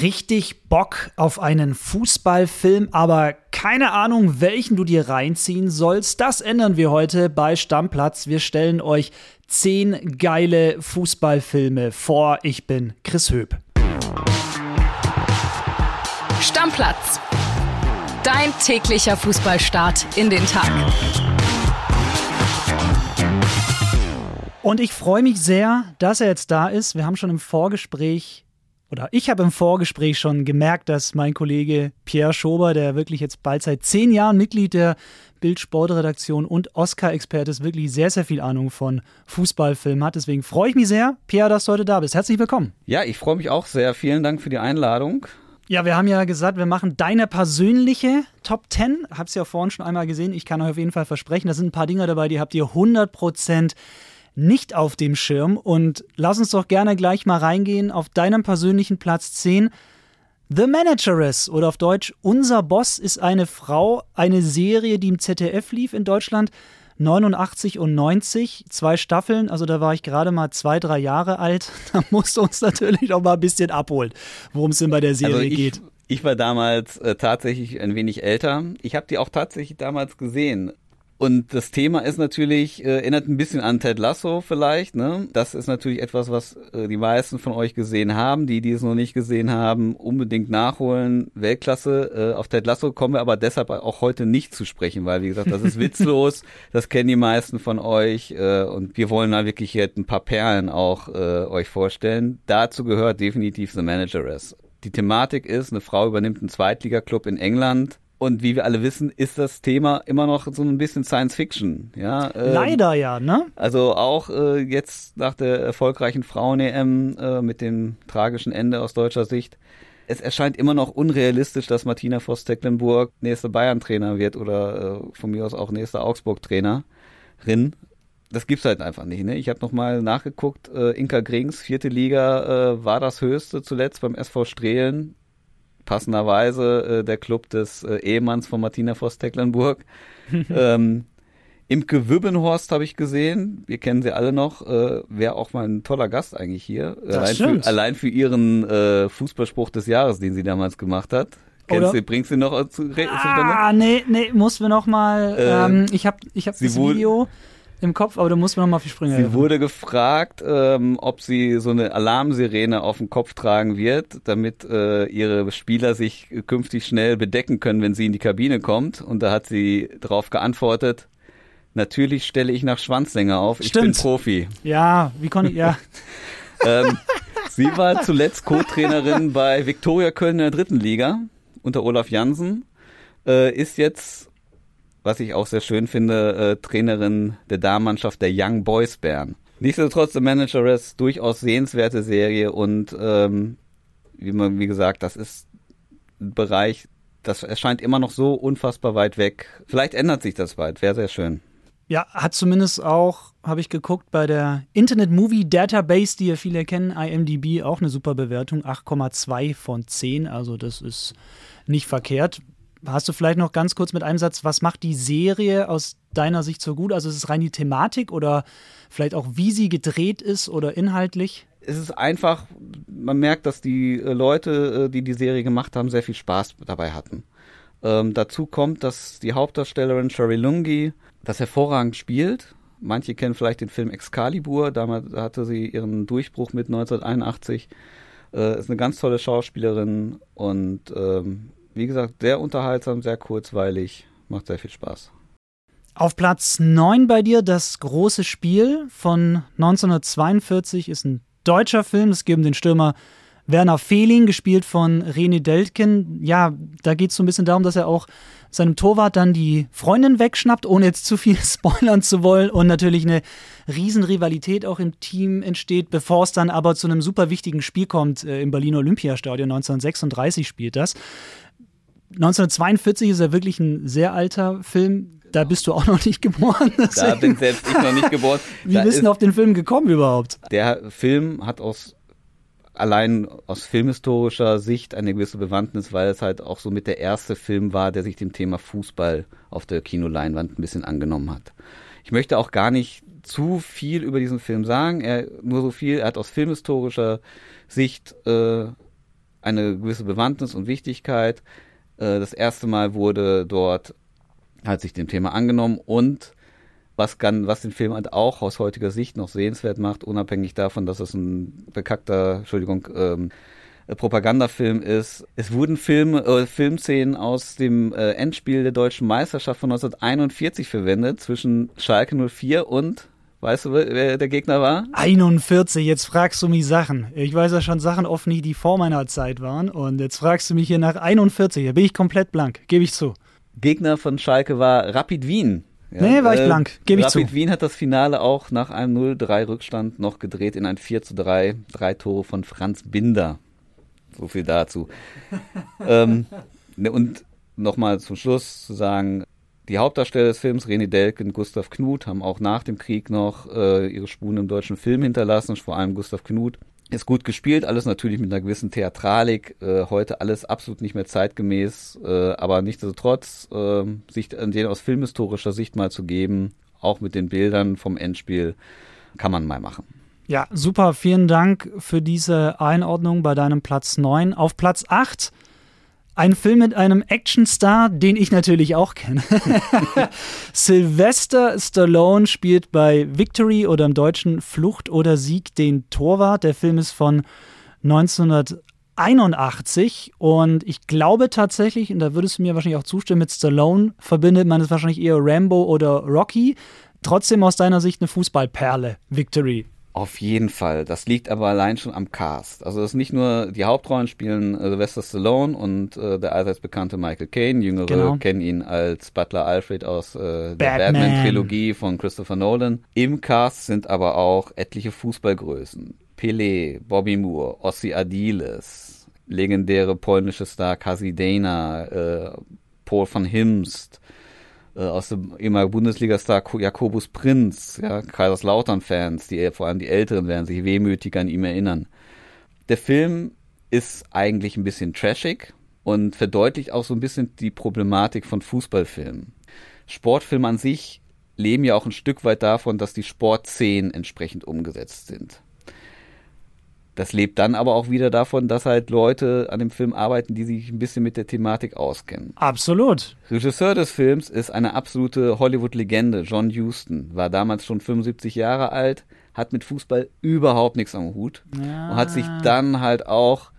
richtig Bock auf einen Fußballfilm, aber keine Ahnung, welchen du dir reinziehen sollst. Das ändern wir heute bei Stammplatz. Wir stellen euch zehn geile Fußballfilme vor. Ich bin Chris Höp. Stammplatz. Dein täglicher Fußballstart in den Tag. Und ich freue mich sehr, dass er jetzt da ist. Wir haben schon im Vorgespräch oder ich habe im Vorgespräch schon gemerkt, dass mein Kollege Pierre Schober, der wirklich jetzt bald seit zehn Jahren Mitglied der Bild-Sport-Redaktion und Oscar-Experte ist, wirklich sehr, sehr viel Ahnung von Fußballfilmen hat. Deswegen freue ich mich sehr, Pierre, dass du heute da bist. Herzlich willkommen. Ja, ich freue mich auch sehr. Vielen Dank für die Einladung. Ja, wir haben ja gesagt, wir machen deine persönliche Top 10. Hab's ja vorhin schon einmal gesehen. Ich kann euch auf jeden Fall versprechen, da sind ein paar Dinge dabei, die habt ihr 100 Prozent nicht auf dem Schirm. Und lass uns doch gerne gleich mal reingehen auf deinem persönlichen Platz 10. The Manageress oder auf Deutsch Unser Boss ist eine Frau, eine Serie, die im ZDF lief in Deutschland. 89 und 90, zwei Staffeln, also da war ich gerade mal zwei, drei Jahre alt. Da musst du uns natürlich auch mal ein bisschen abholen, worum es denn bei der Serie also ich, geht. Ich war damals äh, tatsächlich ein wenig älter. Ich habe die auch tatsächlich damals gesehen. Und das Thema ist natürlich, äh, erinnert ein bisschen an Ted Lasso vielleicht. Ne? Das ist natürlich etwas, was äh, die meisten von euch gesehen haben. Die, die es noch nicht gesehen haben, unbedingt nachholen. Weltklasse. Äh, auf Ted Lasso kommen wir aber deshalb auch heute nicht zu sprechen, weil wie gesagt, das ist witzlos. das kennen die meisten von euch. Äh, und wir wollen da wirklich jetzt ein paar Perlen auch äh, euch vorstellen. Dazu gehört definitiv The Manageress. Die Thematik ist, eine Frau übernimmt einen Zweitligaklub in England, und wie wir alle wissen, ist das Thema immer noch so ein bisschen Science Fiction. Ja, ähm, Leider ja, ne? Also auch äh, jetzt nach der erfolgreichen Frauen-EM äh, mit dem tragischen Ende aus deutscher Sicht. Es erscheint immer noch unrealistisch, dass Martina Voss-Tecklenburg nächste Bayern-Trainer wird oder äh, von mir aus auch nächste Augsburg-Trainerin. Das gibt's halt einfach nicht. Ne? Ich habe nochmal nachgeguckt. Äh, Inka Grings, vierte Liga, äh, war das höchste zuletzt beim SV Strehlen passenderweise äh, der Club des äh, Ehemanns von Martina Voss-Tecklenburg. ähm, Imke Wübbenhorst habe ich gesehen. Wir kennen sie alle noch. Äh, Wäre auch mal ein toller Gast eigentlich hier. Allein für, allein für, ihren äh, Fußballspruch des Jahres, den sie damals gemacht hat. Kennst du, bringst du noch zu, Ah, nee, nee, muss wir noch mal. Ähm, ähm, ich habe ich hab das Video im Kopf, aber du musst mir noch mal auf die Sprünge Sie helfen. wurde gefragt, ähm, ob sie so eine Alarmsirene auf dem Kopf tragen wird, damit äh, ihre Spieler sich künftig schnell bedecken können, wenn sie in die Kabine kommt. Und da hat sie darauf geantwortet, natürlich stelle ich nach Schwanzsänger auf, ich bin Profi. Ja, wie konnte ich, ja. ähm, sie war zuletzt Co-Trainerin bei Viktoria Köln in der dritten Liga unter Olaf Jansen, äh, ist jetzt was ich auch sehr schön finde, äh, Trainerin der Damenmannschaft der Young Boys Bern. Nichtsdestotrotz, The Manageress, durchaus sehenswerte Serie und ähm, wie man, wie gesagt, das ist ein Bereich, das erscheint immer noch so unfassbar weit weg. Vielleicht ändert sich das bald, wäre sehr schön. Ja, hat zumindest auch, habe ich geguckt, bei der Internet Movie Database, die ja viele kennen, IMDb, auch eine super Bewertung, 8,2 von 10. Also das ist nicht verkehrt. Hast du vielleicht noch ganz kurz mit einem Satz, was macht die Serie aus deiner Sicht so gut? Also ist es rein die Thematik oder vielleicht auch, wie sie gedreht ist oder inhaltlich? Es ist einfach, man merkt, dass die äh, Leute, äh, die die Serie gemacht haben, sehr viel Spaß dabei hatten. Ähm, dazu kommt, dass die Hauptdarstellerin Sherry Lungi das hervorragend spielt. Manche kennen vielleicht den Film Excalibur, damals hatte sie ihren Durchbruch mit 1981. Äh, ist eine ganz tolle Schauspielerin und ähm, wie gesagt, sehr unterhaltsam, sehr kurzweilig, macht sehr viel Spaß. Auf Platz 9 bei dir das große Spiel von 1942 ist ein deutscher Film. Es geht um den Stürmer Werner Fehling, gespielt von René Deltken. Ja, da geht es so ein bisschen darum, dass er auch seinem Torwart dann die Freundin wegschnappt, ohne jetzt zu viel spoilern zu wollen. Und natürlich eine Riesenrivalität auch im Team entsteht, bevor es dann aber zu einem super wichtigen Spiel kommt. Äh, Im Berliner Olympiastadion 1936 spielt das. 1942 ist er wirklich ein sehr alter Film. Da bist du auch noch nicht geboren. Da bin selbst ich noch nicht geboren. Wie da bist du auf den Film gekommen überhaupt? Der Film hat aus allein aus filmhistorischer Sicht eine gewisse Bewandtnis, weil es halt auch so mit der erste Film war, der sich dem Thema Fußball auf der Kinoleinwand ein bisschen angenommen hat. Ich möchte auch gar nicht zu viel über diesen Film sagen. Er nur so viel. Er hat aus filmhistorischer Sicht äh, eine gewisse Bewandtnis und Wichtigkeit. Äh, das erste Mal wurde dort, hat sich dem Thema angenommen und was, kann, was den Film halt auch aus heutiger Sicht noch sehenswert macht, unabhängig davon, dass es ein bekackter, Entschuldigung, ähm, Propagandafilm ist. Es wurden Film, äh, Filmszenen aus dem äh, Endspiel der deutschen Meisterschaft von 1941 verwendet, zwischen Schalke 04 und Weißt du, wer der Gegner war? 41, jetzt fragst du mich Sachen. Ich weiß ja schon Sachen oft nicht, die vor meiner Zeit waren. Und jetzt fragst du mich hier nach 41. Da bin ich komplett blank, gebe ich zu. Gegner von Schalke war Rapid Wien. Ja, nee, war ich äh, blank, gebe ich zu. Rapid Wien hat das Finale auch nach einem 0-3 Rückstand noch gedreht in ein 4 3. Drei Tore von Franz Binder. So viel dazu. ähm, ne, und nochmal zum Schluss zu sagen, die Hauptdarsteller des Films, René Delke und Gustav Knuth, haben auch nach dem Krieg noch äh, ihre Spuren im deutschen Film hinterlassen, vor allem Gustav Knuth. Ist gut gespielt, alles natürlich mit einer gewissen Theatralik, äh, heute alles absolut nicht mehr zeitgemäß, äh, aber nichtsdestotrotz, äh, sich den aus filmhistorischer Sicht mal zu geben, auch mit den Bildern vom Endspiel, kann man mal machen. Ja, super. Vielen Dank für diese Einordnung bei deinem Platz 9. Auf Platz 8 ein Film mit einem Actionstar, den ich natürlich auch kenne. Sylvester Stallone spielt bei Victory oder im Deutschen Flucht oder Sieg den Torwart. Der Film ist von 1981 und ich glaube tatsächlich, und da würdest du mir wahrscheinlich auch zustimmen, mit Stallone verbindet man es wahrscheinlich eher Rambo oder Rocky. Trotzdem aus deiner Sicht eine Fußballperle, Victory. Auf jeden Fall. Das liegt aber allein schon am Cast. Also es ist nicht nur die Hauptrollen spielen äh, Sylvester Stallone und äh, der allseits bekannte Michael Caine. Jüngere genau. kennen ihn als Butler Alfred aus äh, der Batman-Trilogie von Christopher Nolan. Im Cast sind aber auch etliche Fußballgrößen. Pelé, Bobby Moore, Ossi Adiles, legendäre polnische Star Kazi Dana, äh, Paul van Himst, aus dem ehemaligen Bundesliga-Star Jakobus Prinz, ja, Kaiserslautern-Fans, die vor allem die Älteren werden sich wehmütig an ihm erinnern. Der Film ist eigentlich ein bisschen trashig und verdeutlicht auch so ein bisschen die Problematik von Fußballfilmen. Sportfilme an sich leben ja auch ein Stück weit davon, dass die Sportszenen entsprechend umgesetzt sind. Das lebt dann aber auch wieder davon, dass halt Leute an dem Film arbeiten, die sich ein bisschen mit der Thematik auskennen. Absolut. Regisseur des Films ist eine absolute Hollywood-Legende. John Huston war damals schon 75 Jahre alt, hat mit Fußball überhaupt nichts am Hut ja. und hat sich dann halt auch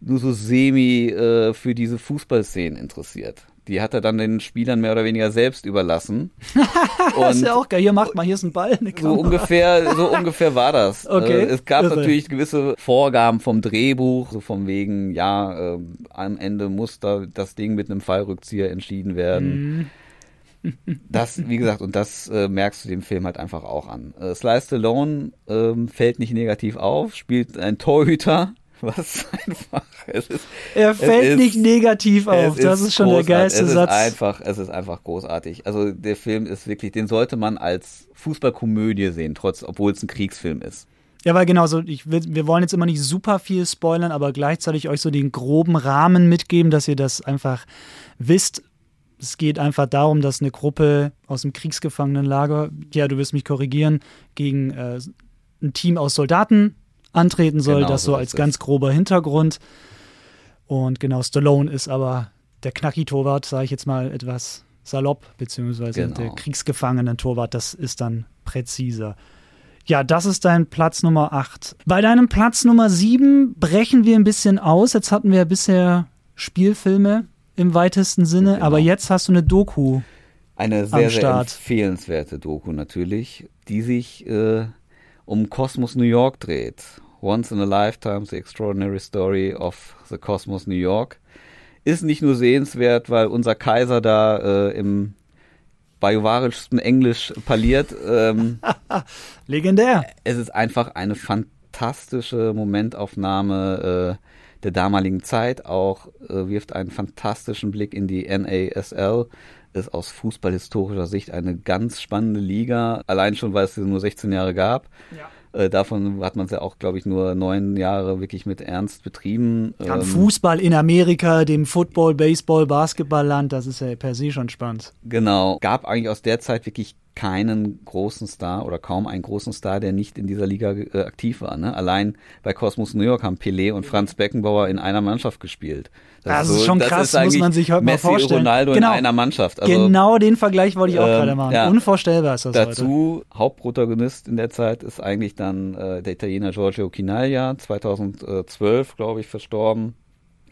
nur so semi äh, für diese Fußballszenen interessiert. Die hat er dann den Spielern mehr oder weniger selbst überlassen. das ist ja auch geil. Hier macht mal, hier ist ein Ball. so ungefähr, so ungefähr war das. Okay. Äh, es gab Irre. natürlich gewisse Vorgaben vom Drehbuch, so vom wegen, ja, äh, am Ende muss da das Ding mit einem Fallrückzieher entschieden werden. Mhm. Das, wie gesagt, und das äh, merkst du dem Film halt einfach auch an. Äh, Sly Stallone äh, fällt nicht negativ auf, spielt ein Torhüter, was einfach. Es ist, er fällt ist, nicht negativ auf. Das ist, ist schon der geilste es Satz. Ist einfach, es ist einfach großartig. Also der Film ist wirklich, den sollte man als Fußballkomödie sehen, trotz, obwohl es ein Kriegsfilm ist. Ja, weil genau so, ich, wir wollen jetzt immer nicht super viel spoilern, aber gleichzeitig euch so den groben Rahmen mitgeben, dass ihr das einfach wisst. Es geht einfach darum, dass eine Gruppe aus dem Kriegsgefangenenlager, ja, du wirst mich korrigieren, gegen äh, ein Team aus Soldaten antreten soll. Genau, das so als ganz grober Hintergrund. Und genau, Stallone ist aber der Knacki-Torwart, sage ich jetzt mal etwas salopp, beziehungsweise genau. der Kriegsgefangenen-Torwart, das ist dann präziser. Ja, das ist dein Platz Nummer 8. Bei deinem Platz Nummer 7 brechen wir ein bisschen aus. Jetzt hatten wir bisher Spielfilme im weitesten Sinne, genau. aber jetzt hast du eine Doku. Eine sehr, sehr empfehlenswerte Doku natürlich, die sich äh, um Kosmos New York dreht. Once in a Lifetime, The Extraordinary Story of the Cosmos New York. Ist nicht nur sehenswert, weil unser Kaiser da äh, im bajovarischsten Englisch parliert. Ähm, Legendär. Es ist einfach eine fantastische Momentaufnahme äh, der damaligen Zeit. Auch äh, wirft einen fantastischen Blick in die NASL. Ist aus fußballhistorischer Sicht eine ganz spannende Liga. Allein schon, weil es sie nur 16 Jahre gab. Ja. Äh, davon hat man es ja auch, glaube ich, nur neun Jahre wirklich mit Ernst betrieben. Ja, ähm, Fußball in Amerika, dem Football, Baseball, Basketballland, das ist ja per se schon spannend. Genau. Gab eigentlich aus der Zeit wirklich keinen großen Star oder kaum einen großen Star, der nicht in dieser Liga äh, aktiv war. Ne? Allein bei Cosmos New York haben Pelé und Franz Beckenbauer in einer Mannschaft gespielt. Das, das ist, so, schon krass, muss man sich heute Messi mal vorstellen. Ronaldo genau. in einer Mannschaft. Also, genau den Vergleich wollte ich auch ähm, gerade machen. Ja. Unvorstellbar ist das Dazu heute. Hauptprotagonist in der Zeit ist eigentlich dann äh, der Italiener Giorgio Chinaglia, 2012, glaube ich, verstorben.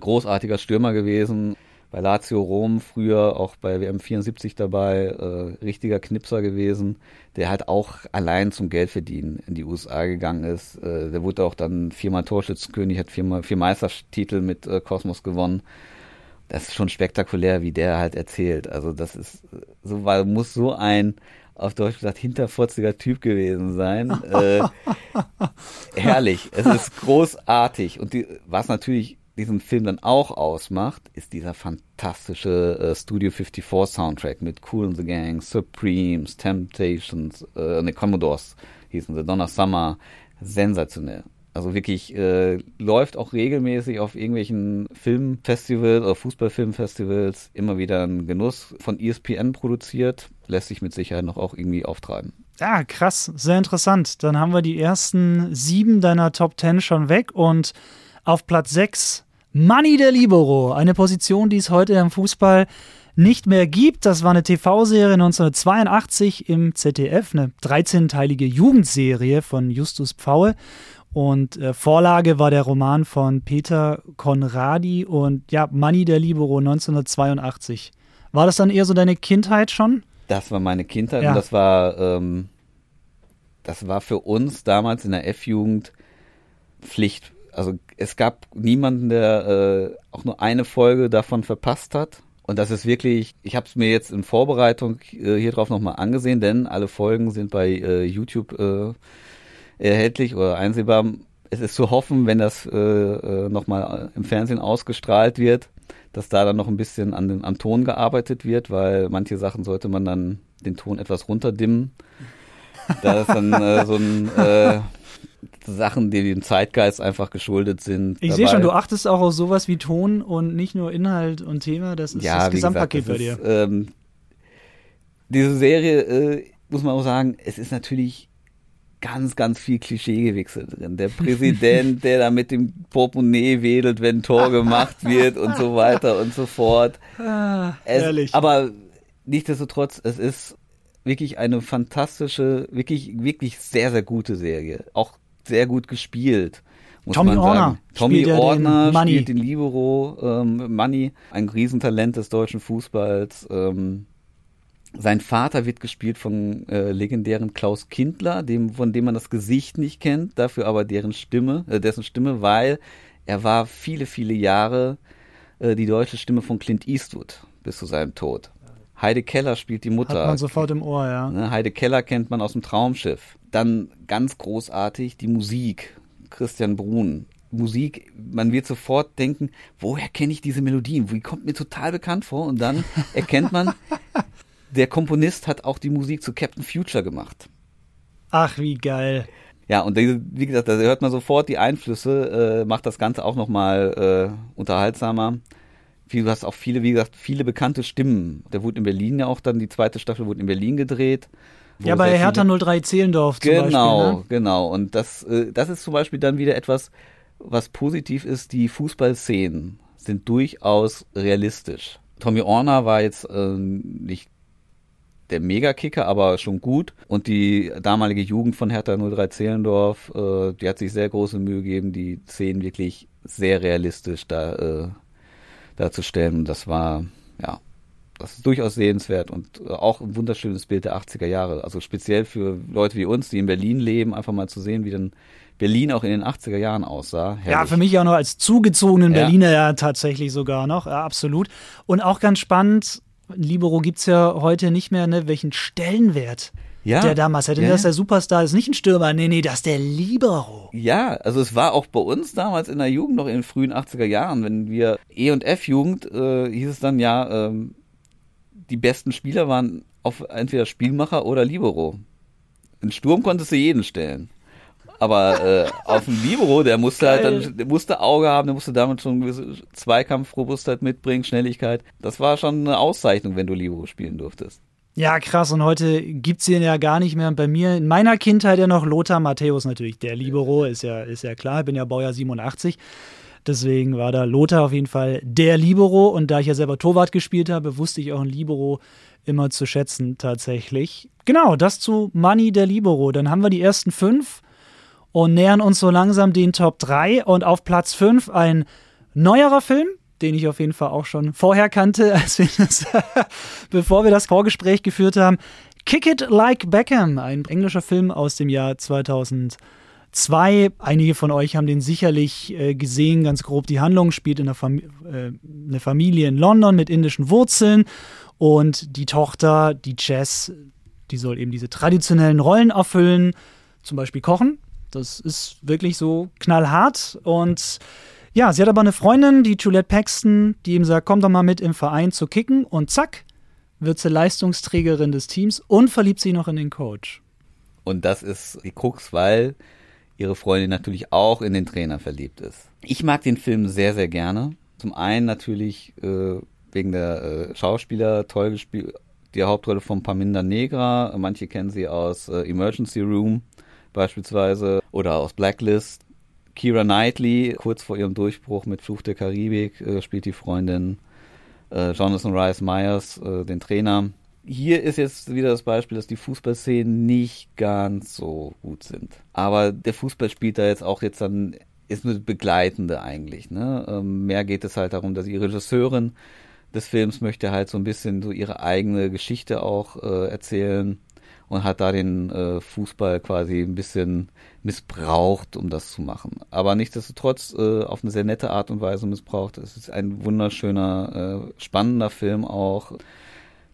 Großartiger Stürmer gewesen bei Lazio Rom früher auch bei WM 74 dabei, äh, richtiger Knipser gewesen, der halt auch allein zum Geldverdienen in die USA gegangen ist. Äh, der wurde auch dann viermal Torschützenkönig, hat viermal vier Meistertitel mit äh, Kosmos gewonnen. Das ist schon spektakulär, wie der halt erzählt. Also das ist so, weil muss so ein auf Deutsch gesagt hinterfotziger Typ gewesen sein. äh, herrlich, es ist großartig und die, was natürlich diesem Film dann auch ausmacht, ist dieser fantastische äh, Studio 54 Soundtrack mit Cool and the Gang, Supremes, Temptations, äh, ne, Commodores hießen sie, Donner Summer. Sensationell. Also wirklich äh, läuft auch regelmäßig auf irgendwelchen Filmfestivals oder Fußballfilmfestivals immer wieder ein Genuss von ESPN produziert. Lässt sich mit Sicherheit noch auch irgendwie auftreiben. Ja, krass, sehr interessant. Dann haben wir die ersten sieben deiner Top Ten schon weg und auf Platz 6 Manni del Libero, eine Position, die es heute im Fußball nicht mehr gibt. Das war eine TV-Serie 1982 im ZDF, eine 13-teilige Jugendserie von Justus Pfaue. Und äh, Vorlage war der Roman von Peter Conradi und ja, Manni der Libero 1982. War das dann eher so deine Kindheit schon? Das war meine Kindheit ja. und das war, ähm, das war für uns damals in der F-Jugend Pflicht. Also es gab niemanden, der äh, auch nur eine Folge davon verpasst hat. Und das ist wirklich, ich habe es mir jetzt in Vorbereitung äh, hier drauf nochmal angesehen, denn alle Folgen sind bei äh, YouTube äh, erhältlich oder einsehbar. Es ist zu hoffen, wenn das äh, äh, nochmal im Fernsehen ausgestrahlt wird, dass da dann noch ein bisschen an den, am Ton gearbeitet wird, weil manche Sachen sollte man dann den Ton etwas runterdimmen. Da ist dann äh, so ein äh, Sachen, die dem Zeitgeist einfach geschuldet sind. Ich sehe schon, du achtest auch auf sowas wie Ton und nicht nur Inhalt und Thema. Das ist ja, das Gesamtpaket gesagt, das bei dir. Ist, ähm, diese Serie, äh, muss man auch sagen, es ist natürlich ganz, ganz viel Klischeegewichse drin. Der Präsident, der da mit dem Portemonnaie wedelt, wenn Tor gemacht wird und so weiter und so fort. Ah, es, ehrlich. Aber nichtsdestotrotz, es ist wirklich eine fantastische, wirklich, wirklich sehr, sehr gute Serie. Auch sehr gut gespielt. Muss Tommy man Orner. Tommy spielt Ordner den spielt den Libero, ähm, Money, ein Riesentalent des deutschen Fußballs. Ähm, sein Vater wird gespielt von äh, legendären Klaus Kindler, dem, von dem man das Gesicht nicht kennt, dafür aber deren Stimme, äh, dessen Stimme, weil er war viele, viele Jahre äh, die deutsche Stimme von Clint Eastwood bis zu seinem Tod. Heide Keller spielt die Mutter. Hat man sofort im Ohr, ja. Ne, Heide Keller kennt man aus dem Traumschiff. Dann ganz großartig die Musik. Christian Brun. Musik, man wird sofort denken, woher kenne ich diese Melodien? Die kommt mir total bekannt vor. Und dann erkennt man, der Komponist hat auch die Musik zu Captain Future gemacht. Ach, wie geil. Ja, und wie gesagt, da hört man sofort die Einflüsse, äh, macht das Ganze auch nochmal äh, unterhaltsamer du hast auch viele, wie gesagt, viele bekannte Stimmen. Der wurde in Berlin ja auch dann, die zweite Staffel wurde in Berlin gedreht. Ja, bei Hertha 03 Zehlendorf zum genau, Beispiel. Genau, ne? genau. Und das, äh, das ist zum Beispiel dann wieder etwas, was positiv ist. Die Fußballszenen sind durchaus realistisch. Tommy Orner war jetzt äh, nicht der Megakicker, aber schon gut. Und die damalige Jugend von Hertha 03 Zehlendorf, äh, die hat sich sehr große Mühe gegeben, die Szenen wirklich sehr realistisch da äh, darzustellen. Und das war, ja, das ist durchaus sehenswert und äh, auch ein wunderschönes Bild der 80er Jahre. Also speziell für Leute wie uns, die in Berlin leben, einfach mal zu sehen, wie dann Berlin auch in den 80er Jahren aussah. Herrlich. Ja, für mich auch noch als zugezogenen ja. Berliner ja tatsächlich sogar noch, ja, absolut. Und auch ganz spannend, Libero gibt es ja heute nicht mehr, ne? welchen Stellenwert ja, der damals hätte. Ja, das ist der Superstar, das ist nicht ein Stürmer, nee, nee, das ist der Libero. Ja, also es war auch bei uns damals in der Jugend, noch in den frühen 80er Jahren, wenn wir E- und F-Jugend, äh, hieß es dann ja, ähm, die besten Spieler waren auf entweder Spielmacher oder Libero. In Sturm konntest du jeden stellen. Aber äh, auf dem Libero, der musste Geil. halt dann, der musste Auge haben, der musste damit schon eine gewisse Zweikampfrobustheit mitbringen, Schnelligkeit. Das war schon eine Auszeichnung, wenn du Libero spielen durftest. Ja, krass. Und heute gibt es ihn ja gar nicht mehr. Bei mir, in meiner Kindheit ja noch Lothar Matthäus natürlich. Der Libero ist ja, ist ja klar. Ich bin ja Baujahr 87. Deswegen war da Lothar auf jeden Fall der Libero. Und da ich ja selber Torwart gespielt habe, wusste ich auch ein Libero immer zu schätzen tatsächlich. Genau, das zu Money der Libero. Dann haben wir die ersten fünf und nähern uns so langsam den Top 3. Und auf Platz 5 ein neuerer Film, den ich auf jeden Fall auch schon vorher kannte, als wir das, bevor wir das Vorgespräch geführt haben. Kick It Like Beckham, ein englischer Film aus dem Jahr 2002. Einige von euch haben den sicherlich äh, gesehen, ganz grob. Die Handlung spielt in einer Fam äh, eine Familie in London mit indischen Wurzeln und die Tochter, die Jess, die soll eben diese traditionellen Rollen erfüllen, zum Beispiel kochen. Das ist wirklich so knallhart und ja, sie hat aber eine Freundin, die Juliette Paxton, die ihm sagt, komm doch mal mit im Verein zu kicken und zack, wird sie Leistungsträgerin des Teams und verliebt sich noch in den Coach. Und das ist die Krux, weil ihre Freundin natürlich auch in den Trainer verliebt ist. Ich mag den Film sehr, sehr gerne. Zum einen natürlich äh, wegen der äh, Schauspieler, toll gespielt, die Hauptrolle von Paminda Negra. Manche kennen sie aus äh, Emergency Room beispielsweise oder aus Blacklist. Kira Knightley, kurz vor ihrem Durchbruch mit Fluch der Karibik, äh, spielt die Freundin äh, Jonathan Rice Myers, äh, den Trainer. Hier ist jetzt wieder das Beispiel, dass die Fußballszenen nicht ganz so gut sind. Aber der Fußball spielt da jetzt auch jetzt dann, ist eine begleitende eigentlich. Ne? Ähm, mehr geht es halt darum, dass die Regisseurin des Films möchte halt so ein bisschen so ihre eigene Geschichte auch äh, erzählen und hat da den äh, Fußball quasi ein bisschen missbraucht, um das zu machen. Aber nichtsdestotrotz äh, auf eine sehr nette Art und Weise missbraucht. Es ist ein wunderschöner, äh, spannender Film auch,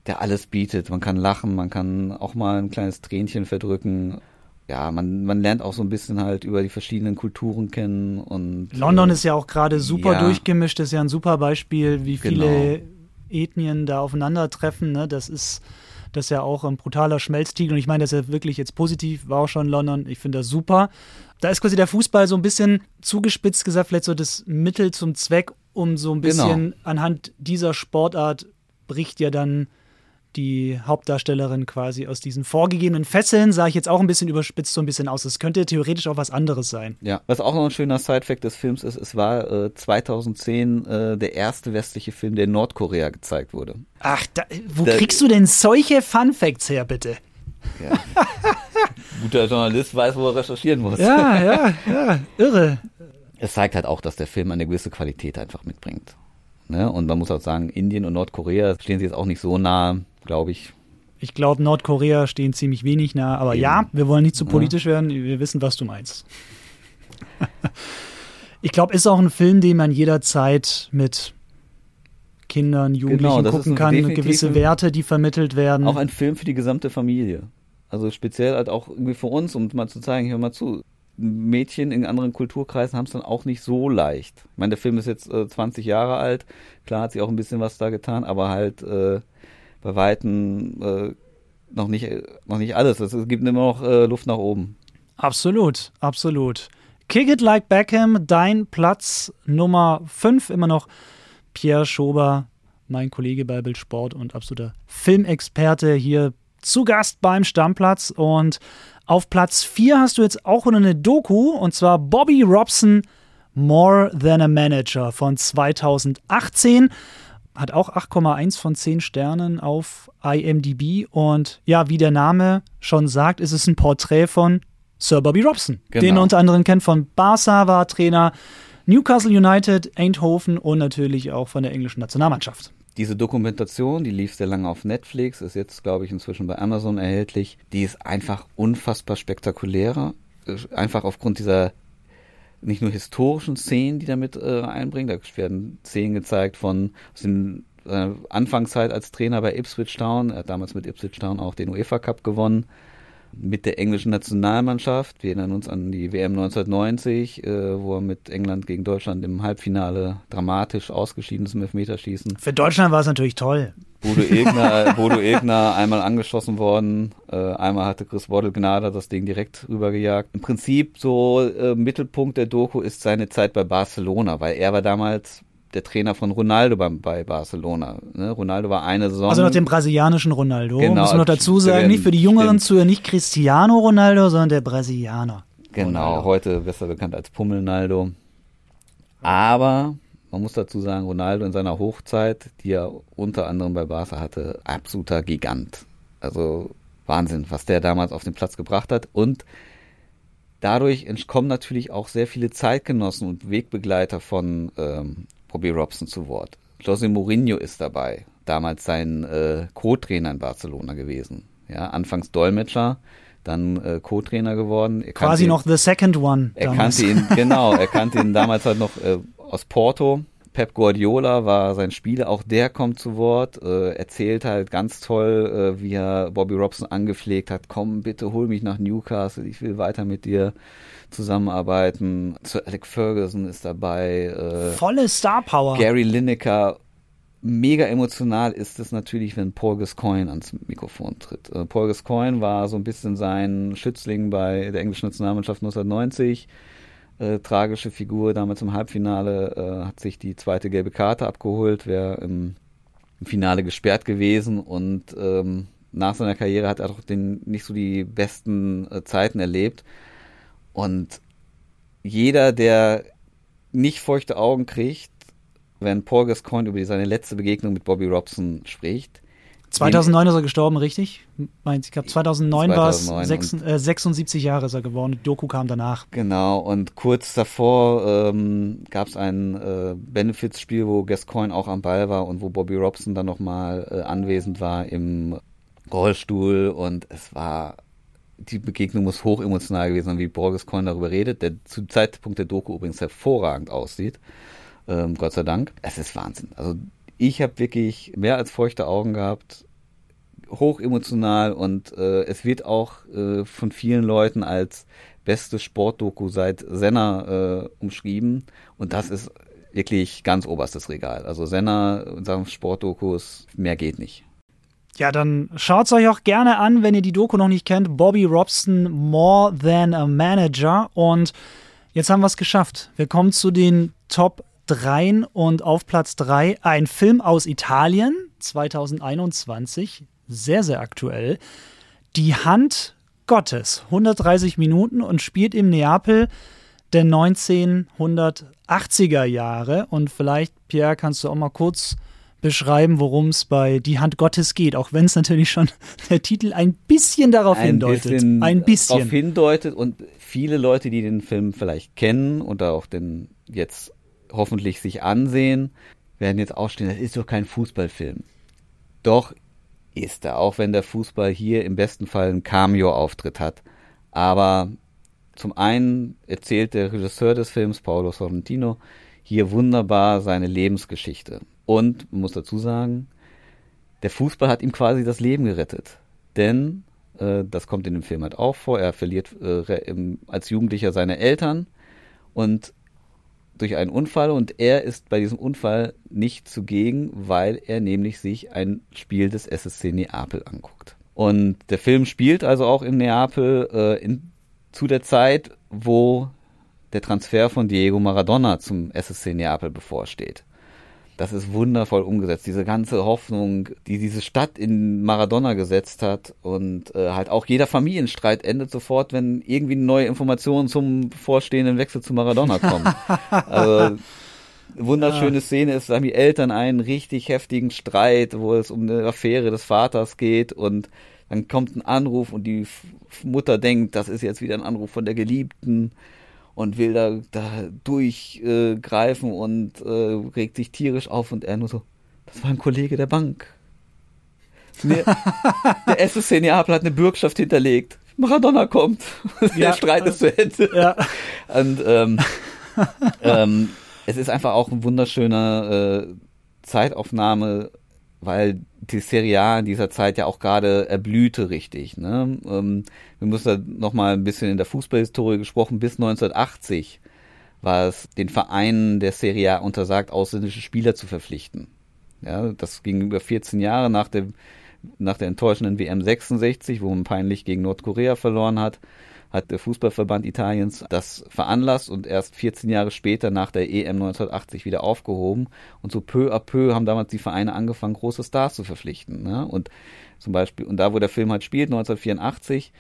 der alles bietet. Man kann lachen, man kann auch mal ein kleines Tränchen verdrücken ja, man, man lernt auch so ein bisschen halt über die verschiedenen Kulturen kennen und. London äh, ist ja auch gerade super ja, durchgemischt, ist ja ein super Beispiel, wie viele genau. Ethnien da aufeinandertreffen. Ne? Das ist das ist ja auch ein brutaler Schmelztiegel. Und ich meine das ist ja wirklich jetzt positiv, war auch schon in London. Ich finde das super. Da ist quasi der Fußball so ein bisschen zugespitzt gesagt, vielleicht so das Mittel zum Zweck, um so ein genau. bisschen genau. anhand dieser Sportart bricht ja dann die Hauptdarstellerin quasi aus diesen vorgegebenen Fesseln, sage ich jetzt auch ein bisschen überspitzt so ein bisschen aus. Es könnte theoretisch auch was anderes sein. Ja, was auch noch ein schöner Sidefact des Films ist, es war äh, 2010 äh, der erste westliche Film, der in Nordkorea gezeigt wurde. Ach, da, wo da, kriegst du denn solche Fun Facts her, bitte? Ja. Guter Journalist weiß, wo er recherchieren muss. Ja, ja, ja, irre. Es zeigt halt auch, dass der Film eine gewisse Qualität einfach mitbringt. Ne? Und man muss auch sagen, Indien und Nordkorea stehen sich jetzt auch nicht so nah glaube ich. Ich glaube, Nordkorea stehen ziemlich wenig nah. Aber Eben. ja, wir wollen nicht zu politisch ja. werden. Wir wissen, was du meinst. ich glaube, ist auch ein Film, den man jederzeit mit Kindern, Jugendlichen genau, gucken kann. Gewisse Werte, die vermittelt werden. Auch ein Film für die gesamte Familie. Also speziell halt auch irgendwie für uns, um mal zu zeigen, hör mal zu, Mädchen in anderen Kulturkreisen haben es dann auch nicht so leicht. Ich meine, der Film ist jetzt äh, 20 Jahre alt, klar hat sie auch ein bisschen was da getan, aber halt äh, bei Weitem äh, noch, nicht, noch nicht alles. Es gibt immer noch äh, Luft nach oben. Absolut, absolut. Kick It Like Beckham, dein Platz Nummer 5, immer noch Pierre Schober, mein Kollege bei Bild Sport und absoluter Filmexperte hier zu Gast beim Stammplatz. Und auf Platz 4 hast du jetzt auch eine Doku und zwar Bobby Robson More Than a Manager von 2018 hat auch 8,1 von 10 Sternen auf IMDb. Und ja, wie der Name schon sagt, ist es ein Porträt von Sir Bobby Robson, genau. den unter anderem kennt von Barca, war Trainer, Newcastle United, Eindhoven und natürlich auch von der englischen Nationalmannschaft. Diese Dokumentation, die lief sehr lange auf Netflix, ist jetzt, glaube ich, inzwischen bei Amazon erhältlich. Die ist einfach unfassbar spektakulärer. Einfach aufgrund dieser nicht nur historischen Szenen, die damit äh, einbringen. Da werden Szenen gezeigt von den äh, Anfangszeit als Trainer bei Ipswich Town. Er hat damals mit Ipswich Town auch den UEFA Cup gewonnen. Mit der englischen Nationalmannschaft. Wir erinnern uns an die WM 1990, äh, wo er mit England gegen Deutschland im Halbfinale dramatisch ausgeschieden ist im Elfmeterschießen. Für Deutschland war es natürlich toll. Bodo Egner, Bodo Egner einmal angeschossen worden, äh, einmal hatte Chris Waddle Gnade das Ding direkt rübergejagt. Im Prinzip so äh, Mittelpunkt der Doku ist seine Zeit bei Barcelona, weil er war damals der Trainer von Ronaldo bei, bei Barcelona. Ne? Ronaldo war eine Saison. Also noch dem brasilianischen Ronaldo. Genau, Muss man noch dazu sagen, nicht für die jüngeren. Zuhörer, nicht Cristiano Ronaldo, sondern der Brasilianer. Genau, Ronaldo. heute besser bekannt als Pummelnaldo. Aber man muss dazu sagen, Ronaldo in seiner Hochzeit, die er unter anderem bei Barca hatte, absoluter Gigant. Also Wahnsinn, was der damals auf den Platz gebracht hat. Und dadurch kommen natürlich auch sehr viele Zeitgenossen und Wegbegleiter von ähm, Bobby Robson zu Wort. José Mourinho ist dabei, damals sein äh, Co-Trainer in Barcelona gewesen. Ja, anfangs Dolmetscher, dann äh, Co-Trainer geworden. Er Quasi ihn- noch the second one. er damals. kannte ihn, genau, er kannte ihn damals halt noch äh, aus Porto. Pep Guardiola war sein Spieler, auch der kommt zu Wort, äh, erzählt halt ganz toll, äh, wie er Bobby Robson angepflegt hat, komm bitte hol mich nach Newcastle, ich will weiter mit dir zusammenarbeiten. Sir Alec Ferguson ist dabei, äh, Volle Star Power. Gary Lineker. Mega emotional ist es natürlich, wenn Paul Gascoigne ans Mikrofon tritt. Äh, Paul Gascoigne war so ein bisschen sein Schützling bei der englischen Nationalmannschaft 1990. Äh, tragische Figur damals im Halbfinale, äh, hat sich die zweite gelbe Karte abgeholt, wäre im, im Finale gesperrt gewesen und ähm, nach seiner Karriere hat er doch den, nicht so die besten äh, Zeiten erlebt. Und jeder, der nicht feuchte Augen kriegt, wenn Paul Gascoigne über seine letzte Begegnung mit Bobby Robson spricht. 2009 ist er gestorben, richtig? Meint, ich glaube 2009 war es, 2009 äh, 76 Jahre ist er geworden. Die Doku kam danach. Genau, und kurz davor ähm, gab es ein äh, Benefits-Spiel, wo Gascoigne auch am Ball war und wo Bobby Robson dann nochmal äh, anwesend war im Rollstuhl und es war, die Begegnung muss hoch emotional gewesen sein, wie Paul Gascoigne darüber redet, der zum Zeitpunkt der Doku übrigens hervorragend aussieht, ähm, Gott sei Dank. Es ist Wahnsinn. Also ich habe wirklich mehr als feuchte Augen gehabt, hoch emotional und äh, es wird auch äh, von vielen Leuten als beste Sportdoku seit Senna äh, umschrieben und das ist wirklich ganz oberstes Regal. Also Senna in Sachen Sportdokus, mehr geht nicht. Ja, dann schaut's euch auch gerne an, wenn ihr die Doku noch nicht kennt. Bobby Robson, More Than a Manager. Und jetzt haben wir es geschafft. Wir kommen zu den Top 3 und auf Platz 3 ein Film aus Italien, 2021, sehr, sehr aktuell. Die Hand Gottes, 130 Minuten und spielt im Neapel der 1980er Jahre. Und vielleicht, Pierre, kannst du auch mal kurz beschreiben, worum es bei Die Hand Gottes geht, auch wenn es natürlich schon der Titel ein bisschen darauf hindeutet. ein bisschen. Darauf hindeutet und viele Leute, die den Film vielleicht kennen oder auch den jetzt hoffentlich sich ansehen, werden jetzt aufstehen, das ist doch kein Fußballfilm. Doch ist er, auch wenn der Fußball hier im besten Fall einen Cameo-Auftritt hat. Aber zum einen erzählt der Regisseur des Films, Paolo Sorrentino, hier wunderbar seine Lebensgeschichte. Und man muss dazu sagen, der Fußball hat ihm quasi das Leben gerettet. Denn, äh, das kommt in dem Film halt auch vor, er verliert äh, im, als Jugendlicher seine Eltern und durch einen Unfall und er ist bei diesem Unfall nicht zugegen, weil er nämlich sich ein Spiel des SSC Neapel anguckt. Und der Film spielt also auch in Neapel äh, in, zu der Zeit, wo der Transfer von Diego Maradona zum SSC Neapel bevorsteht. Das ist wundervoll umgesetzt. Diese ganze Hoffnung, die diese Stadt in Maradona gesetzt hat und äh, halt auch jeder Familienstreit endet sofort, wenn irgendwie neue Informationen zum bevorstehenden Wechsel zu Maradona kommen. also wunderschöne Szene ist, da haben die Eltern einen richtig heftigen Streit, wo es um eine Affäre des Vaters geht und dann kommt ein Anruf und die Mutter denkt, das ist jetzt wieder ein Anruf von der Geliebten und will da, da durchgreifen äh, und äh, regt sich tierisch auf und er nur so, das war ein Kollege der Bank. der, der SSC Neapel hat eine Bürgschaft hinterlegt. Maradona kommt. der Ja. Streit ist zu Ende. Ja. Und ähm, ähm, es ist einfach auch ein wunderschöner äh, Zeitaufnahme, weil die Serie A in dieser Zeit ja auch gerade erblühte richtig. Ne? Ähm, wir müssen da nochmal ein bisschen in der Fußballhistorie gesprochen. Bis 1980 war es den Vereinen der Serie A untersagt, ausländische Spieler zu verpflichten. Ja, das ging über 14 Jahre nach der, nach der enttäuschenden WM 66, wo man peinlich gegen Nordkorea verloren hat. Hat der Fußballverband Italiens das veranlasst und erst 14 Jahre später nach der EM 1980 wieder aufgehoben. Und so peu à peu haben damals die Vereine angefangen, große Stars zu verpflichten. Ne? Und zum Beispiel, und da, wo der Film halt spielt, 1984,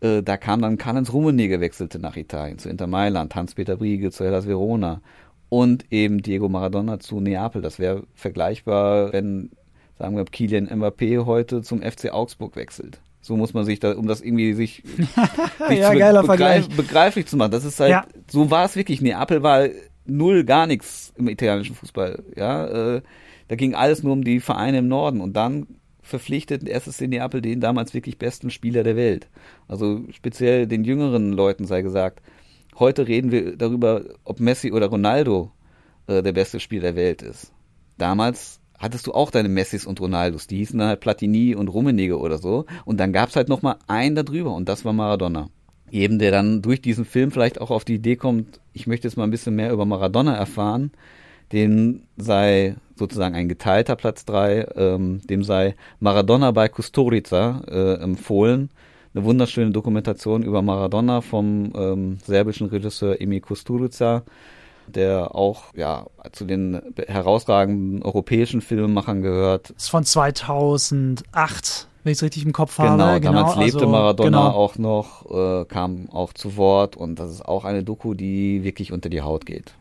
äh, da kam dann Karl-Heinz Rummenigge wechselte nach Italien, zu Inter Mailand, Hans-Peter Briege zu Hellas Verona und eben Diego Maradona zu Neapel. Das wäre vergleichbar, wenn, sagen wir, Kilian Mbappé heute zum FC Augsburg wechselt. So muss man sich da, um das irgendwie sich, sich ja, geiler begreif, begreiflich zu machen. Das ist halt, Ja. so war es wirklich. Neapel war null, gar nichts im italienischen Fußball. Ja, äh, da ging alles nur um die Vereine im Norden und dann verpflichtet SSC Neapel den damals wirklich besten Spieler der Welt. Also speziell den jüngeren Leuten sei gesagt. Heute reden wir darüber, ob Messi oder Ronaldo äh, der beste Spieler der Welt ist. Damals hattest du auch deine Messis und Ronaldos. Die hießen dann halt Platini und Rummenigge oder so. Und dann gab's halt noch mal einen darüber und das war Maradona. Eben der dann durch diesen Film vielleicht auch auf die Idee kommt, ich möchte jetzt mal ein bisschen mehr über Maradona erfahren. Dem sei sozusagen ein geteilter Platz drei, ähm, dem sei Maradona bei Kusturica äh, empfohlen. Eine wunderschöne Dokumentation über Maradona vom ähm, serbischen Regisseur Emi Kusturica, der auch ja zu den herausragenden europäischen Filmemachern gehört. Das ist von 2008, wenn ich es richtig im Kopf Genau, habe. damals lebte also, Maradona genau. auch noch, äh, kam auch zu Wort und das ist auch eine Doku, die wirklich unter die Haut geht.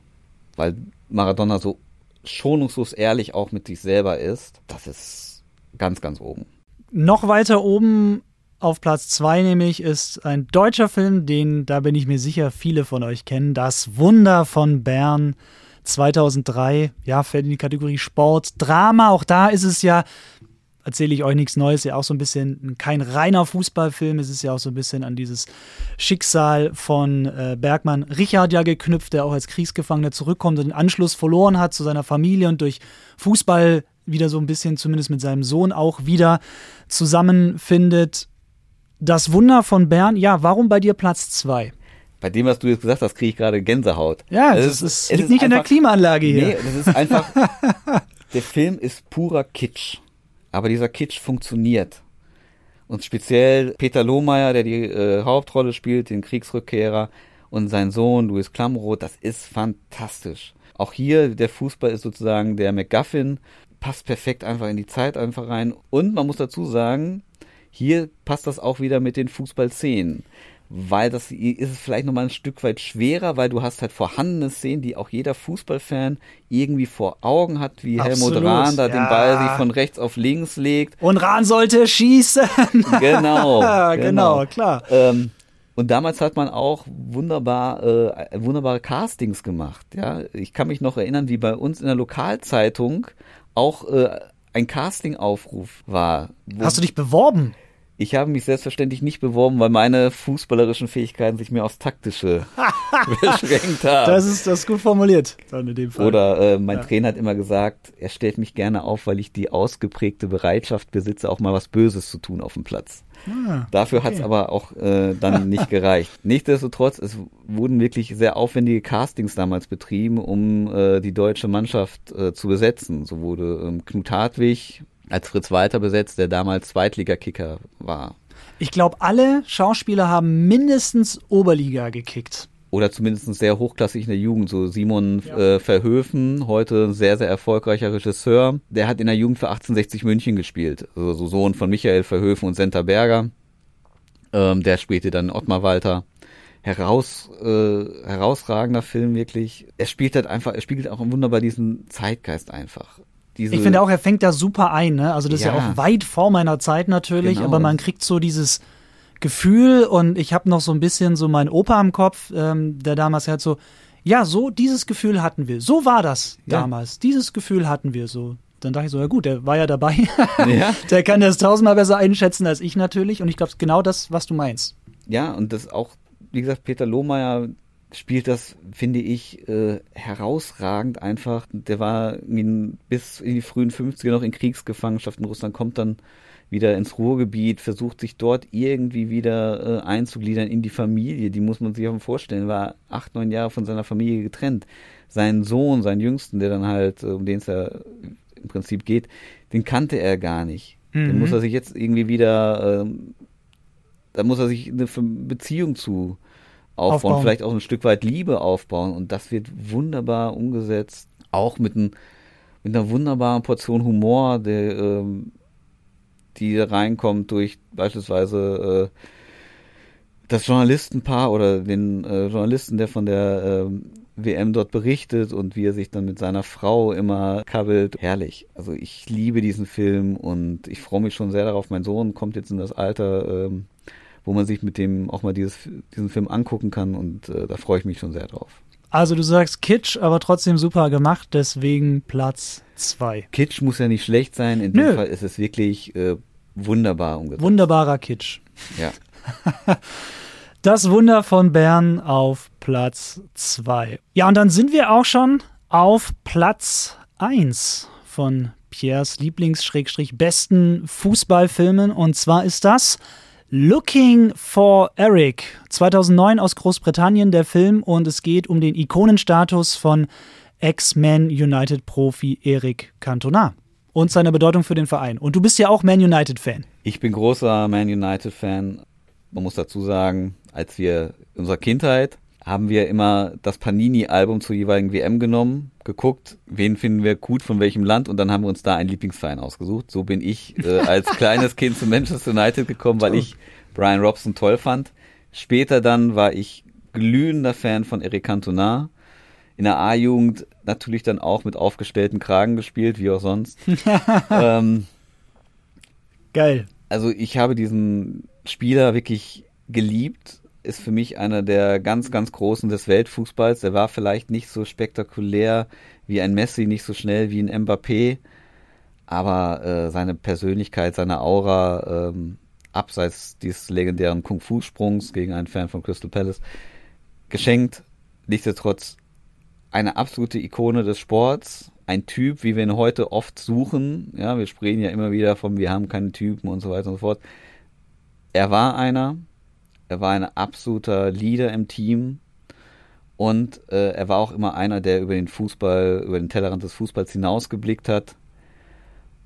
Weil Maradona so schonungslos ehrlich auch mit sich selber ist, das ist ganz, ganz oben. Noch weiter oben auf Platz 2 nämlich ist ein deutscher Film, den, da bin ich mir sicher, viele von euch kennen. Das Wunder von Bern 2003. Ja, fällt in die Kategorie Sport. Drama, auch da ist es ja, erzähle ich euch nichts Neues, ja auch so ein bisschen kein reiner Fußballfilm. Es ist ja auch so ein bisschen an dieses Schicksal von äh, Bergmann Richard ja geknüpft, der auch als Kriegsgefangener zurückkommt und den Anschluss verloren hat zu seiner Familie und durch Fußball wieder so ein bisschen, zumindest mit seinem Sohn, auch wieder zusammenfindet. Das Wunder von Bern, ja, warum bei dir Platz 2? Bei dem, was du jetzt gesagt hast, kriege ich gerade Gänsehaut. Ja, Es das ist- ist, es liegt ist nicht in der einfach- Klimaanlage hier. Nee, das ist einfach, der Film ist purer Kitsch. Aber dieser Kitsch funktioniert. Und speziell Peter Lohmeier, der die äh, Hauptrolle spielt, den Kriegsrückkehrer, und sein Sohn Louis Klamroth, das ist fantastisch. Auch hier, der Fußball ist sozusagen der McGuffin, passt perfekt einfach in die Zeit einfach rein. Und man muss dazu sagen, hier passt das auch wieder mit den Fußballszenen. Weil das ist es vielleicht nochmal ein Stück weit schwerer, weil du hast halt vorhandene Szenen, die auch jeder Fußballfan irgendwie vor Augen hat, wie Absolut, Helmut Rahn da den ja. Ball sich von rechts auf links legt. Und Rahn sollte schießen. Genau. Ja, genau, klar. Ähm, und damals hat man auch wunderbar, äh, wunderbare Castings gemacht. Ja, ich kann mich noch erinnern, wie bei uns in der Lokalzeitung auch äh, ein Castingaufruf war. Hast du dich beworben? Ich habe mich selbstverständlich nicht beworben, weil meine fußballerischen Fähigkeiten sich mehr aufs Taktische beschränkt haben. Das ist, das ist gut formuliert. Dann in dem Fall. Oder äh, mein Ja. Trainer hat immer gesagt, er stellt mich gerne auf, weil ich die ausgeprägte Bereitschaft besitze, auch mal was Böses zu tun auf dem Platz. Ah, Dafür okay. hat's aber auch äh, dann nicht gereicht. Nichtsdestotrotz, es wurden wirklich sehr aufwendige Castings damals betrieben, um äh, die deutsche Mannschaft äh, zu besetzen. So wurde ähm, Knut Hartwig als Fritz Walter besetzt, der damals Zweitligakicker war. Ich glaube, alle Schauspieler haben mindestens Oberliga gekickt. Oder zumindest sehr hochklassig in der Jugend. So Simon äh, Verhöfen, heute ein sehr, sehr erfolgreicher Regisseur. Der hat in der Jugend für 1860 München gespielt. Also so Sohn von Michael Verhöfen und Senta Berger. Ähm, der spielte dann Ottmar Walter. Heraus, äh, herausragender Film wirklich. Er spielt halt einfach, er spiegelt auch wunderbar diesen Zeitgeist einfach. Diese, Ich finde auch, er fängt da super ein. Ne? Also das ist ja Ja. auch weit vor meiner Zeit natürlich, Genau. aber man kriegt so dieses Gefühl und ich habe noch so ein bisschen so meinen Opa im Kopf, ähm, der damals halt so, ja, so dieses Gefühl hatten wir. So war das Ja. damals. Dieses Gefühl hatten wir so. Dann dachte ich so, ja gut, der war ja dabei. Ja. Der kann das tausendmal besser einschätzen als ich natürlich. Und ich glaube, genau das, was du meinst. Ja, und das auch, wie gesagt, Peter Lohmeier spielt das, finde ich, äh, herausragend einfach. Der war in, bis in die frühen 50er noch in Kriegsgefangenschaft in Russland, kommt dann wieder ins Ruhrgebiet, versucht sich dort irgendwie wieder äh, einzugliedern in die Familie. Die muss man sich auch vorstellen, war acht, neun Jahre von seiner Familie getrennt. Sein Sohn, sein Jüngsten, der dann halt, äh, um den es ja im Prinzip geht, den kannte er gar nicht. Den Mhm. muss er sich jetzt irgendwie wieder ähm, da muss er sich eine Beziehung zu aufbauen, aufbauen, vielleicht auch ein Stück weit Liebe aufbauen. Und das wird wunderbar umgesetzt. Auch mit, ein, mit einer wunderbaren Portion Humor, der, ähm, die reinkommt durch beispielsweise äh, das Journalistenpaar oder den äh, Journalisten, der von der äh, WM dort berichtet und wie er sich dann mit seiner Frau immer kabbelt. Herrlich. Also ich liebe diesen Film und ich freue mich schon sehr darauf. Mein Sohn kommt jetzt in das Alter, ähm, wo man sich mit dem auch mal dieses, diesen Film angucken kann und äh, da freue ich mich schon sehr drauf. Also du sagst Kitsch, aber trotzdem super gemacht, deswegen Platz zwei. Kitsch muss ja nicht schlecht sein, in Nö. dem Fall ist es wirklich äh, wunderbar umgesetzt. Wunderbarer Kitsch. Ja. das Wunder von Bern auf Platz zwei. Ja, und dann sind wir auch schon auf Platz eins von Piers Lieblings-besten Fußballfilmen und zwar ist das Looking for Eric, 2009 aus Großbritannien der Film und es geht um den Ikonenstatus von Ex-Man United-Profi Eric Cantona und seine Bedeutung für den Verein. Und du bist ja auch Man United-Fan. Ich bin großer Man United-Fan. Man muss dazu sagen, als wir in unserer Kindheit haben wir immer das Panini-Album zur jeweiligen WM genommen, geguckt, wen finden wir gut von welchem Land und dann haben wir uns da einen Lieblingsverein ausgesucht. So bin ich äh, als kleines Kind zu Manchester United gekommen, weil ich Brian Robson toll fand. Später dann war ich glühender Fan von Eric Cantona. In der A-Jugend natürlich dann auch mit aufgestellten Kragen gespielt, wie auch sonst. ähm, Geil. Also ich habe diesen Spieler wirklich geliebt ist für mich einer der ganz, ganz Großen des Weltfußballs. Er war vielleicht nicht so spektakulär wie ein Messi, nicht so schnell wie ein Mbappé, aber äh, seine Persönlichkeit, seine Aura, ähm, abseits dieses legendären Kung-Fu-Sprungs gegen einen Fan von Crystal Palace, geschenkt. Nichtsdestotrotz eine absolute Ikone des Sports, ein Typ, wie wir ihn heute oft suchen. Ja, wir sprechen ja immer wieder von, wir haben keine Typen und so weiter und so fort. Er war einer, er war ein absoluter Leader im Team und äh, er war auch immer einer, der über den Fußball, über den Tellerrand des Fußballs hinausgeblickt hat.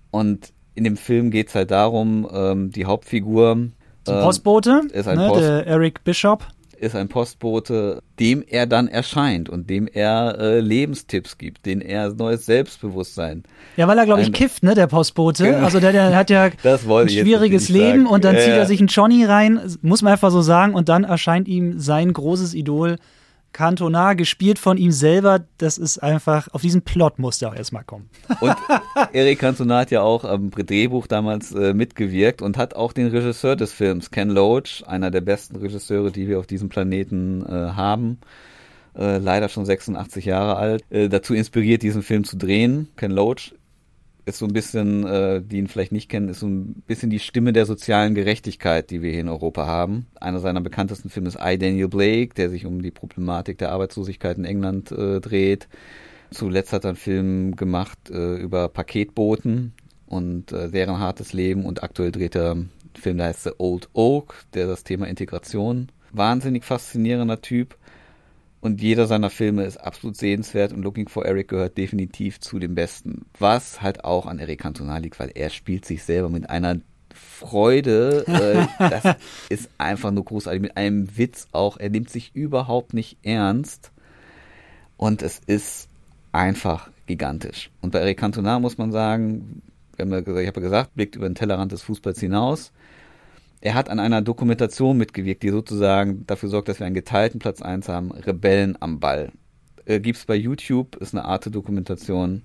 Und in dem Film geht es halt darum, ähm, die Hauptfigur. Zum Postbote, ist ein ne, Post der Eric Bishop ist ein Postbote, dem er dann erscheint und dem er äh, Lebenstipps gibt, den er neues Selbstbewusstsein. Ja, weil er, glaube ich, kifft, ne, der Postbote. Genau. Also der, der hat ja ein schwieriges Leben sagen. und dann ja, zieht er sich einen Johnny rein, muss man einfach so sagen, und dann erscheint ihm sein großes Idol Cantona, gespielt von ihm selber, das ist einfach, auf diesen Plot musste auch erstmal kommen. Und Eric Cantona hat ja auch am Drehbuch damals äh, mitgewirkt und hat auch den Regisseur des Films, Ken Loach, einer der besten Regisseure, die wir auf diesem Planeten äh, haben, äh, leider schon 86 Jahre alt, äh, dazu inspiriert, diesen Film zu drehen. Ken Loach ist so ein bisschen, äh, die ihn vielleicht nicht kennen, ist so ein bisschen die Stimme der sozialen Gerechtigkeit, die wir hier in Europa haben. Einer seiner bekanntesten Filme ist I, Daniel Blake, der sich um die Problematik der Arbeitslosigkeit in England äh, dreht. Zuletzt hat er einen Film gemacht äh, über Paketboten und äh, deren hartes Leben und aktuell dreht er einen Film, der heißt The Old Oak, der das Thema Integration. Wahnsinnig faszinierender Typ und jeder seiner Filme ist absolut sehenswert und Looking for Eric gehört definitiv zu den besten. Was halt auch an Eric Cantona liegt, weil er spielt sich selber mit einer Freude. Äh, das ist einfach nur großartig. Mit einem Witz auch. Er nimmt sich überhaupt nicht ernst. Und es ist einfach gigantisch. Und bei Eric Cantona muss man sagen, ich habe ja gesagt, blickt über den Tellerrand des Fußballs hinaus. Er hat an einer Dokumentation mitgewirkt, die sozusagen dafür sorgt, dass wir einen geteilten Platz 1 haben. Rebellen am Ball. Äh, es bei YouTube, ist eine Art Dokumentation.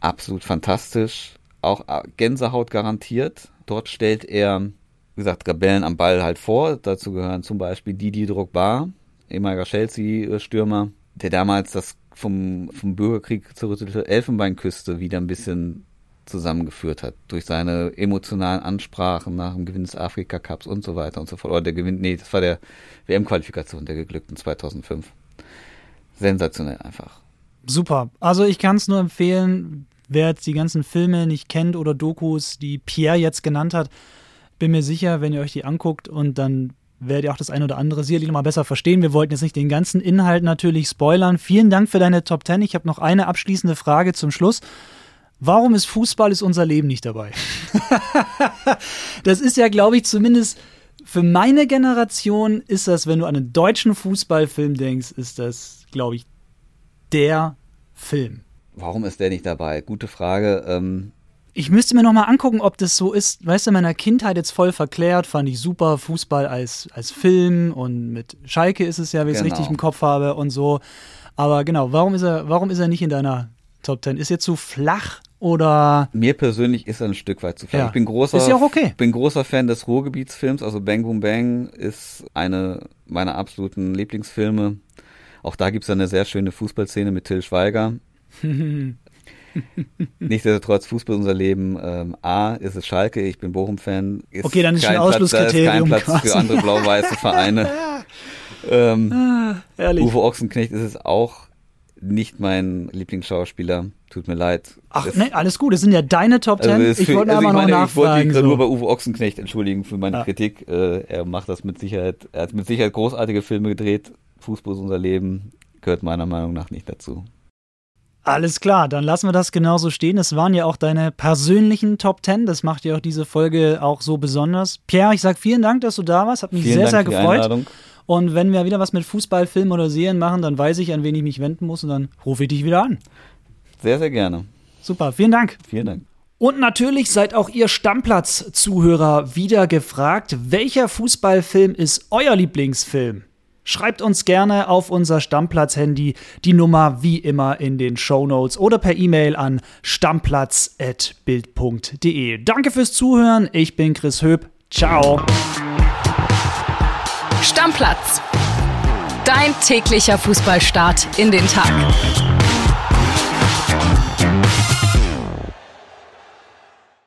Absolut fantastisch. Auch äh, Gänsehaut garantiert. Dort stellt er, wie gesagt, Rebellen am Ball halt vor. Dazu gehören zum Beispiel Didi Drogba, ehemaliger Chelsea-Stürmer, der damals das vom, vom Bürgerkrieg zurückgekehrte Elfenbeinküste wieder ein bisschen zusammengeführt hat. Durch seine emotionalen Ansprachen nach dem Gewinn des Afrika Cups und so weiter und so fort. Oder der Gewinn, nee, das war der WM-Qualifikation der geglückten 2005. Sensationell einfach. Super. Also ich kann es nur empfehlen, wer jetzt die ganzen Filme nicht kennt oder Dokus, die Pierre jetzt genannt hat, bin mir sicher, wenn ihr euch die anguckt und dann werdet ihr auch das eine oder andere sicherlich nochmal besser verstehen. Wir wollten jetzt nicht den ganzen Inhalt natürlich spoilern. Vielen Dank für deine Top 10. Ich habe noch eine abschließende Frage zum Schluss. Warum ist Fußball ist unser Leben nicht dabei? das ist ja, glaube ich, zumindest Für meine Generation ist das, wenn du an einen deutschen Fußballfilm denkst, ist das, glaube ich, der Film. Warum ist der nicht dabei? Gute Frage. Ähm ich müsste mir noch mal angucken, ob das so ist. Weißt du, in meiner Kindheit jetzt voll verklärt, fand ich super Fußball als, als Film und mit Schalke ist es ja, wenn ich es Genau. richtig im Kopf habe und so. Aber genau, warum ist er, warum ist er nicht in deiner Top 10? Ist er zu flach oder Mir persönlich ist er ein Stück weit zu flach. Ja. Ich bin großer, Ist ja auch okay. bin großer Fan des Ruhrgebietsfilms. Also Bang Boom Bang ist eine meiner absoluten Lieblingsfilme. Auch da gibt es eine sehr schöne Fußballszene mit Till Schweiger. Nichtsdestotrotz, Fußball unser Leben. Ähm, A, ist es Schalke, ich bin Bochum-Fan. Ist Okay, dann ist kein ein Platz, da ist kein Ausschlusskriterium Platz quasi. für andere blau-weiße Vereine. ähm, ehrlich? Uwe Ochsenknecht ist es auch nicht mein Lieblingsschauspieler. Tut mir leid. Ach, Das- nee, alles gut. Das sind ja deine Top 10. es ich für- wollte also aber noch meine, Ich wollte mich nachfragen. gerade nur bei So. Uwe Ochsenknecht entschuldigen für meine Ja. Kritik. Äh, er macht das mit Sicherheit, er hat mit Sicherheit großartige Filme gedreht. Fußball ist unser Leben, gehört meiner Meinung nach nicht dazu. Alles klar, dann lassen wir das genauso stehen. Es waren ja auch deine persönlichen Top 10. Das macht ja auch diese Folge auch so besonders. Pierre, ich sag vielen Dank, dass du da warst. Hat mich Vielen sehr, Dank sehr für die gefreut. Einladung. Und wenn wir wieder was mit Fußball, Film oder Serien machen, dann weiß ich, an wen ich mich wenden muss und dann rufe ich dich wieder an. Sehr, sehr gerne. Super, vielen Dank. Vielen Dank. Und natürlich seid auch ihr Stammplatz-Zuhörer wieder gefragt. Welcher Fußballfilm ist euer Lieblingsfilm? Schreibt uns gerne auf unser Stammplatz-Handy die Nummer wie immer in den Shownotes oder per E-Mail an stammplatz.bild.de. Danke fürs Zuhören. Ich bin Chris Höp. Ciao. Stammplatz. Dein täglicher Fußballstart in den Tag.